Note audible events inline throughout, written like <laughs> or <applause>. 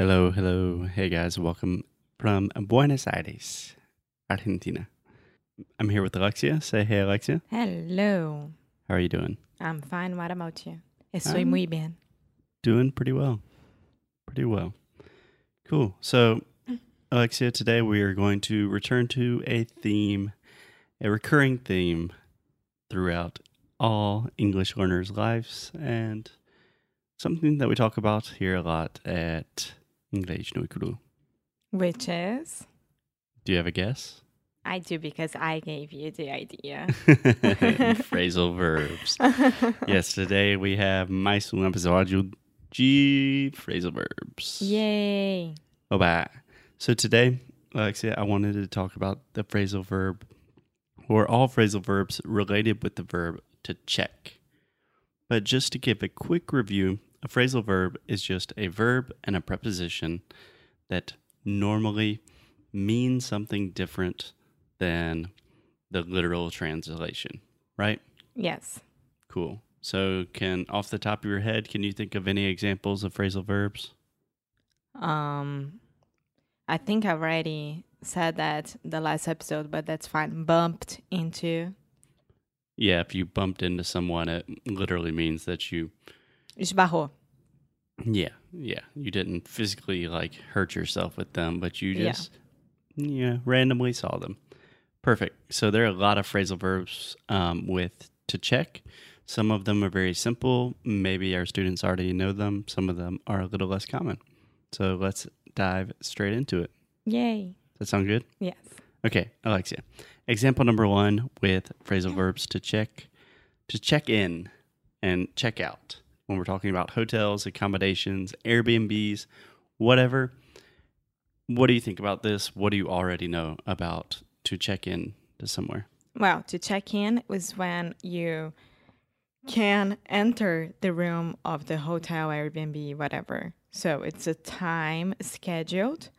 Hello, hello. Hey guys, welcome from Buenos Aires, Argentina. I'm here with Alexia. Say hey, Alexia. Hello. How are you doing? I'm fine. What about you? Estoy Um, muy bien. Doing pretty well. Pretty well. Cool. So, <clears throat> Alexia, today we are going to return to a theme, a recurring theme throughout all English learners' lives, and something that we talk about here a lot at No Ikuru. Which is? Do you have a guess? I do because I gave you the idea. <laughs> Phrasal verbs. <laughs> Yes, today we have mais um episódio de phrasal verbs. Yay. Oba. So today, Alexia, I wanted to talk about the phrasal verb or all phrasal verbs related with the verb to check. But just to give a quick review, a phrasal verb is just a verb and a preposition that normally means something different than the literal translation, right? Yes. Cool. So, can off the top of your head, can you think of any examples of phrasal verbs? Um I think I already said that the last episode, but that's fine. Bumped into Yeah, if you bumped into someone, it literally means that you, esbarrou. yeah, yeah, you didn't physically like hurt yourself with them, but you Yeah. just, yeah, randomly saw them. Perfect. So there are a lot of phrasal verbs um, with to check. Some of them are very simple. Maybe our students already know them. Some of them are a little less common. So let's dive straight into it. Yay. Does that sound good? Yes. Okay, Alexia. Example number one with phrasal verbs to check, to check in and check out. When we're talking about hotels, accommodations, Airbnbs, whatever. What do you think about this? What do you already know about to check in to somewhere? Well, to check in is when you can enter the room of the hotel, Airbnb, whatever. So it's a time scheduled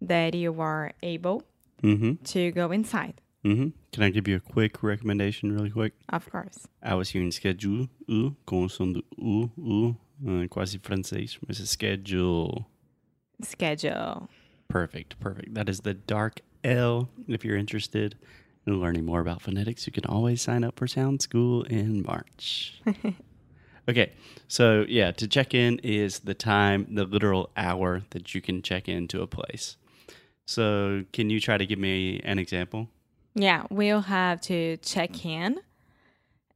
that you are able Mm-hmm. to go inside, Mm-hmm. Can I give you a quick recommendation really quick? of course. I was hearing schedule, u, com o som do u, u, uh, quase francês, mas é schedule. Schedule. Perfect, perfect. That is the dark L. If you're interested in learning more about phonetics, you can always sign up for Sound School in March. <laughs> okay, so yeah, to check in is the time, the literal hour that you can check into a place. So, can you try to give me an example? Yeah, we'll have to check in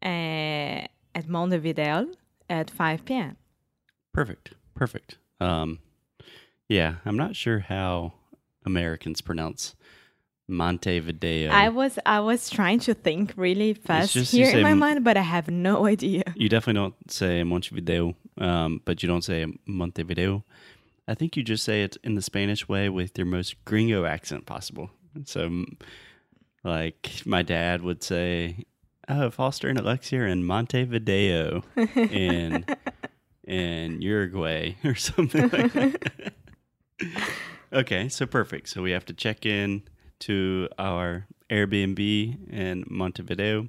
uh, at Montevideo at 5 p.m. Perfect, perfect. Um, yeah, I'm not sure how Americans pronounce Montevideo. I was I was trying to think really fast here in my m- mind, but I have no idea. You definitely don't say Montevideo, um, but you don't say Montevideo. I think you just say it in the Spanish way with your most gringo accent possible. So, like my dad would say, "Oh, Foster and Alexia are in Montevideo in <laughs> in Uruguay <laughs> or something like that." okay, so perfect. So we have to check in to our Airbnb in Montevideo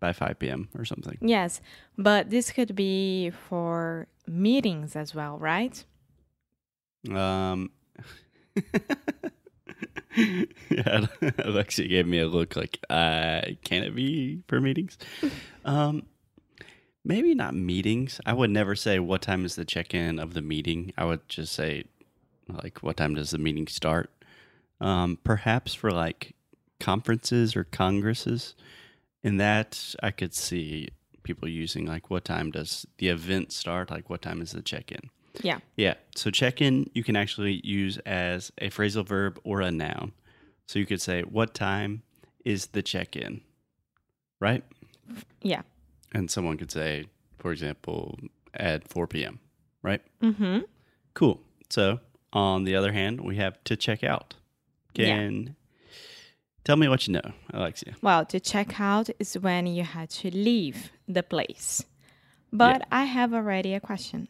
by 5 p.m. or something. Yes, but this could be for meetings as well, right? Um, <laughs> <laughs> yeah, Alexia gave me a look like, uh, can it be for meetings? Um, maybe not meetings. I would never say what time is the check in of the meeting. I would just say, like, what time does the meeting start? Um, perhaps for like conferences or congresses. In that, I could see people using like, what time does the event start? Like, what time is the check in? Yeah. Yeah. So check in you can actually use as a phrasal verb or a noun. So you could say, What time is the check in? Right? Yeah. And someone could say, for example, at 4 p.m. Right? Mm-hmm. Cool. So on the other hand, we have to check out. Yeah. Can tell me what you know, Alexia. Well, to check out is when you had to leave the place. But I have already a question.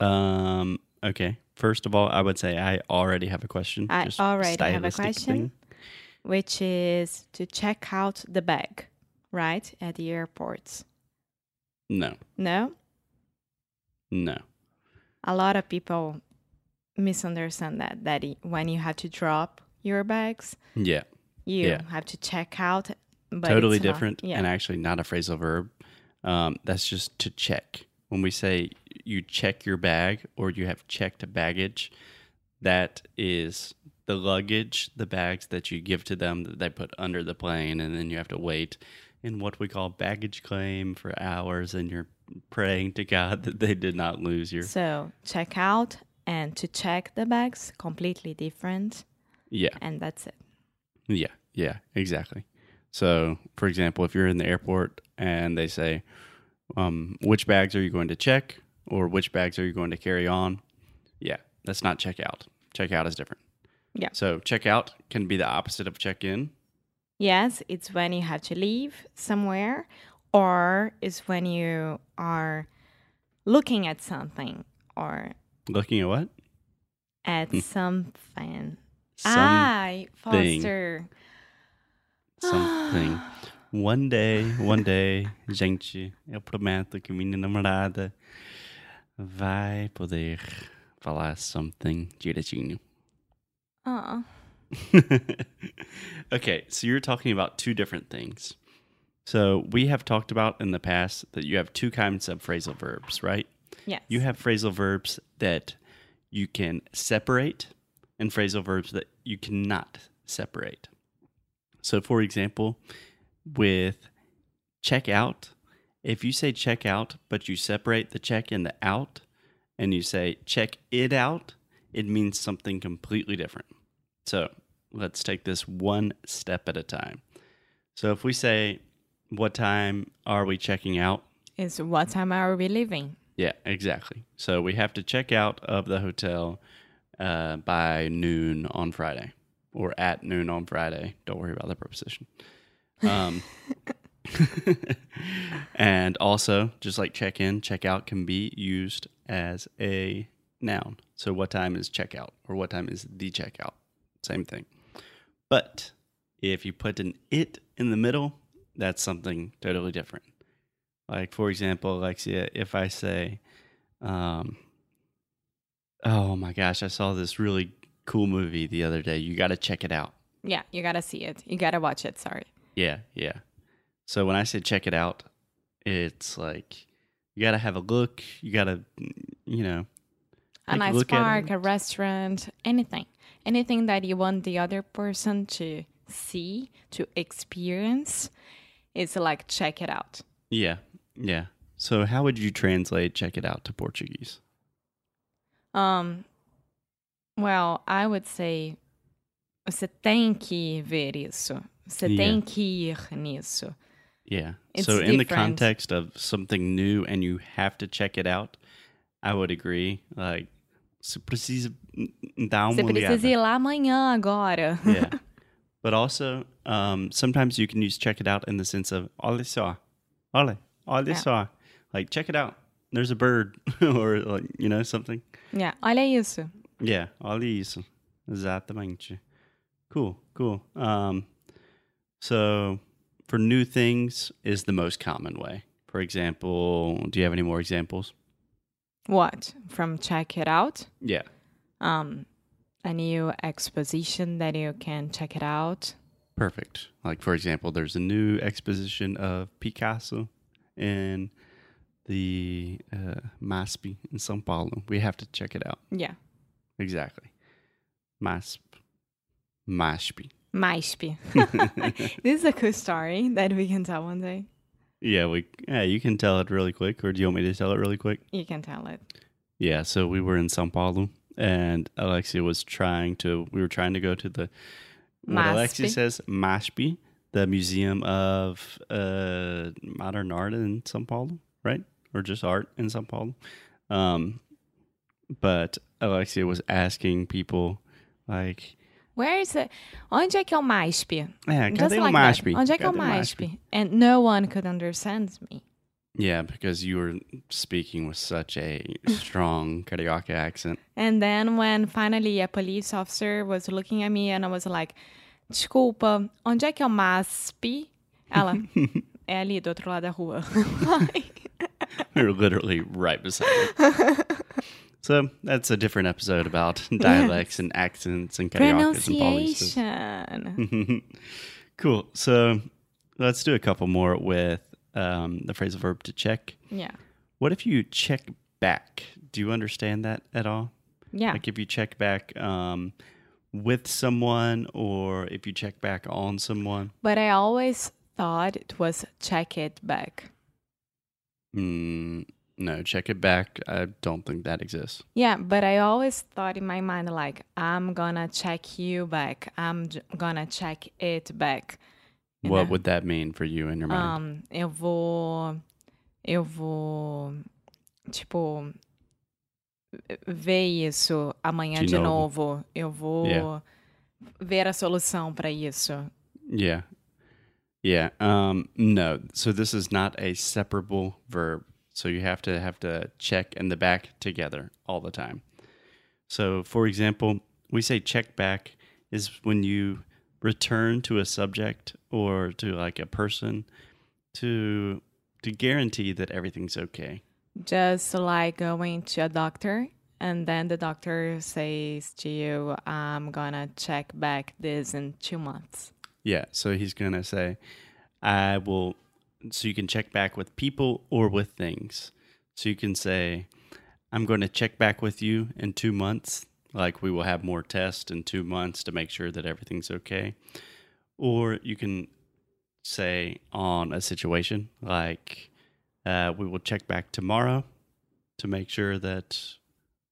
Um, okay. First of all, I would say I already have a question. I just already have a question. thing. which is to check out the bag, right? At the airport. No, No? no. A lot of people misunderstand that that when you have to drop your bags, Yeah. you Yeah. have to check out. But totally it's not- different yeah. and actually not a phrasal verb. Um, that's just to check. When we say you check your bag or you have checked baggage, that is the luggage, the bags that you give to them that they put under the plane, and then you have to wait in what we call baggage claim for hours, and you're praying to God <laughs> that they did not lose your. So check out and to check the bags completely different, Yeah. and that's it. Yeah, yeah, exactly. So, for example, if you're in the airport and they say, um, which bags are you going to check or which bags are you going to carry on? Yeah, that's not check out. Check out is different. Yeah. So, check out can be the opposite of check in. Yes, it's when you have to leave somewhere, or it's when you are looking at something or Looking at what? at Hmm. something. Some, Ai, Foster. something. <sighs> One day, one day, gente, eu prometo que minha namorada vai poder falar something direitinho. Uh, <laughs> okay, so you're talking about two different things. So we have talked about in the past that you have two kinds of phrasal verbs, right? yes. You have phrasal verbs that you can separate and phrasal verbs that you cannot separate. So, for example, with check out, if you say check out, but you separate the check and the out, and you say check it out, it means something completely different. So, let's take this one step at a time. So, if we say, What time are we checking out? Is what time are we leaving? Yeah, exactly. So we have to check out of the hotel uh, by noon on Friday or at noon on Friday. Don't worry about the preposition. Um, <laughs> <laughs> and also, just like check in, check out can be used as a noun. So, what time is checkout or what time is the checkout? Same thing. But if you put an it in the middle, that's something totally different. Like, for example, Alexia, if I say, um, oh my gosh, I saw this really cool movie the other day. You got to check it out. Yeah, you gotta see it. You gotta watch it. Sorry. Yeah, yeah. So when I say check it out, it's like you got to have a look. You got to, you know, A nice look park, a restaurant, anything. Anything that you want the other person to see, to experience, is like check it out. yeah, yeah. So how would you translate check it out to Portuguese? Um, well, I would say você tem que ver isso. Você Yeah. tem que ir nisso. Yeah. It's so in the context of something new and you have to check it out, I would agree. Like, você precisa dar uma Você precisa ir lá amanhã agora. <laughs> yeah. <laughs> But also, um, sometimes you can use check it out in the sense of olha só, olha, olha Yeah. só, like check it out. There's a bird, <laughs> or like you know something. yeah, olha isso. Yeah, olha isso. Exatamente. Cool, cool. Um, so for new things is the most common way. For example, do you have any more examples? What? From check it out? Yeah. Um, a new exposition that you can check it out. Perfect. Like for example, there's a new exposition of Picasso in the uh, MASP in São Paulo. We have to check it out. Yeah. Exactly. MASP. MASP. MASP. <laughs> this is a cool story that we can tell one day. Yeah, we yeah, you can tell it really quick or do you want me to tell it really quick? You can tell it. Yeah, so we were in São Paulo and Alexia was trying to we were trying to go to the what Alexia says MASP, the Museum of uh, Modern Art in São Paulo, right? Or just art in São Paulo. Um, but Alexia was asking people like, Where is it? Onde é que é o MASP? "Yeah, Just cadê o like MASP? that. Onde é que é o MASP? And no one could understand me. Yeah, because you were speaking with such a strong <laughs> Carioca accent. And then when finally a police officer was looking at me and I was like, desculpa, onde é que é o MASP? Ela, <laughs> é ali do outro lado da rua. <laughs> we were literally right beside it. So that's a different episode about <laughs> dialects and accents and karaoke and. Pronunciation. <laughs> cool. So let's do a couple more with um, the phrasal verb to check. yeah. What if you check back? Do you understand that at all? Yeah. Like if you check back um, with someone or if you check back on someone? But I always thought it was check it back. Mm, no, check it back. I don't think that exists. Yeah, but I always thought in my mind like I'm gonna check you back. I'm j- gonna check it back. You What know? would that mean for you in your mind? Um, eu vou eu vou tipo ver isso amanhã De de, novo. novo. Eu vou Yeah. ver a solução para isso. Yeah. Yeah. Um, no. So this is not a separable verb. So you have to have to check and the back together all the time. So for example, we say check back is when you return to a subject or to like a person to to guarantee that everything's okay. Just like going to a doctor and then the doctor says to you, I'm gonna check back this in two months. Yeah. So he's going to say, I will. So you can check back with people or with things. So you can say, I'm going to check back with you in two months. Like we will have more tests in two months to make sure that everything's okay. Or you can say on a situation like, uh, we will check back tomorrow to make sure that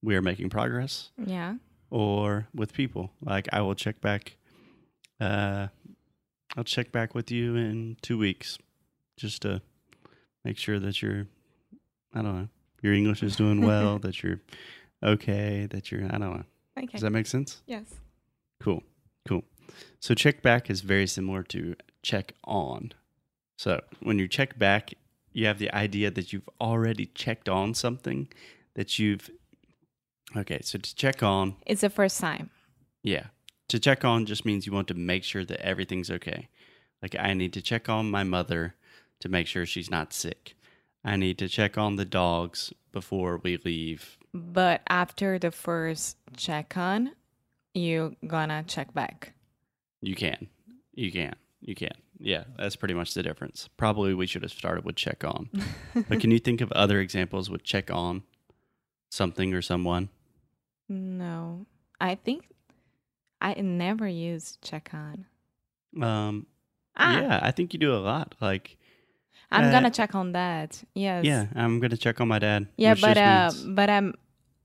we are making progress Yeah. or with people. Like I will check back. Uh, I'll check back with you in two weeks, just to make sure that you're. I don't know. Your English is doing well. <laughs> that you're okay. That you're. I don't know. Okay. Does that make sense? yes. Cool. Cool. So check back is very similar to check on. So when you check back, you have the idea that you've already checked on something that you've. Okay, so to check on It's the first time. yeah. To check on just means you want to make sure that everything's okay. Like, I need to check on my mother to make sure she's not sick. I need to check on the dogs before we leave. But after the first check on, you gonna check back. You can. You can. You can. Yeah, that's pretty much the difference. Probably we should have started with check on. <laughs> but can you think of other examples with check on something or someone? No. I think I never used check on. Um, Ah, yeah, I think you do a lot. Like, I'm uh, gonna check on that. Yes. yeah, I'm going to check on my dad. Yeah, but uh, means- but um,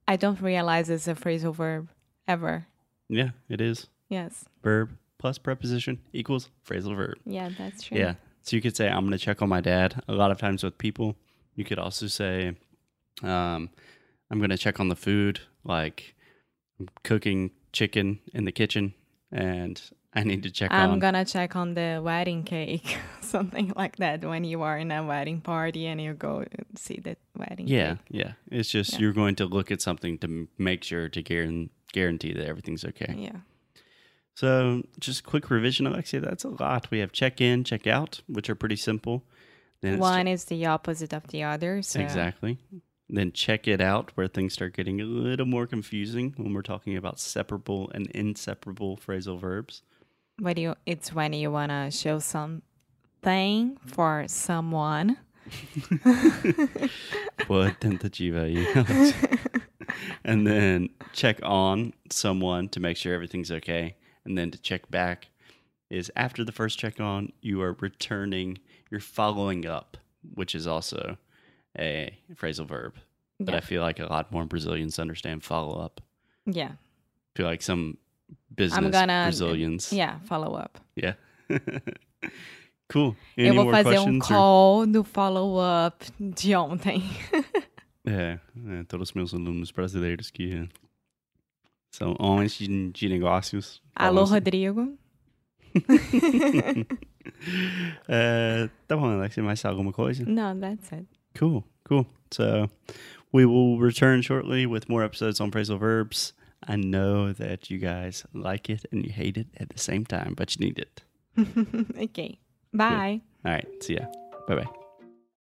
I don't realize it's a phrasal verb ever. yeah, it is. Yes. verb plus preposition equals phrasal verb. Yeah, that's true. Yeah. So you could say, I'm going to check on my dad. A lot of times with people, you could also say, um, I'm going to check on the food, like I'm cooking chicken in the kitchen and I need to check I'm on. gonna check on the wedding cake, <laughs> something like that. When you are in a wedding party and you go see the wedding. yeah. cake. Yeah. It's just Yeah. you're going to look at something to make sure to guaran- guarantee that everything's okay. Yeah. So, just quick revision, Alexia. That's a lot. We have check in, check out, which are pretty simple. Then One is the opposite of the other. So Exactly. Then check it out where things start getting a little more confusing when we're talking about separable and inseparable phrasal verbs. When you, it's when you wanna show something for someone. Boa tentativa aí. and then check on someone to make sure everything's okay. And then to check back is after the first check on, you are returning, you're following up, which is also a phrasal verb. But Yeah. I feel like a lot more Brazilians understand follow up. Yeah. I feel like some business I'm gonna Brazilians. Yeah. Follow up. Yeah. <laughs> cool. Any eu vou fazer um questions? or- call do follow up de ontem. <laughs> É, é, todos os meus alunos brasileiros que são homens de, de negócios. Alô, falam Rodrigo. assim. <laughs> É, tá bom, Alexia, mais alguma coisa? No, that's it. Cool, cool. So we will return shortly with more episodes on phrasal verbs. I know that you guys like it and you hate it at the same time, but you need it. <laughs> okay. Bye. All right, see ya. Bye bye.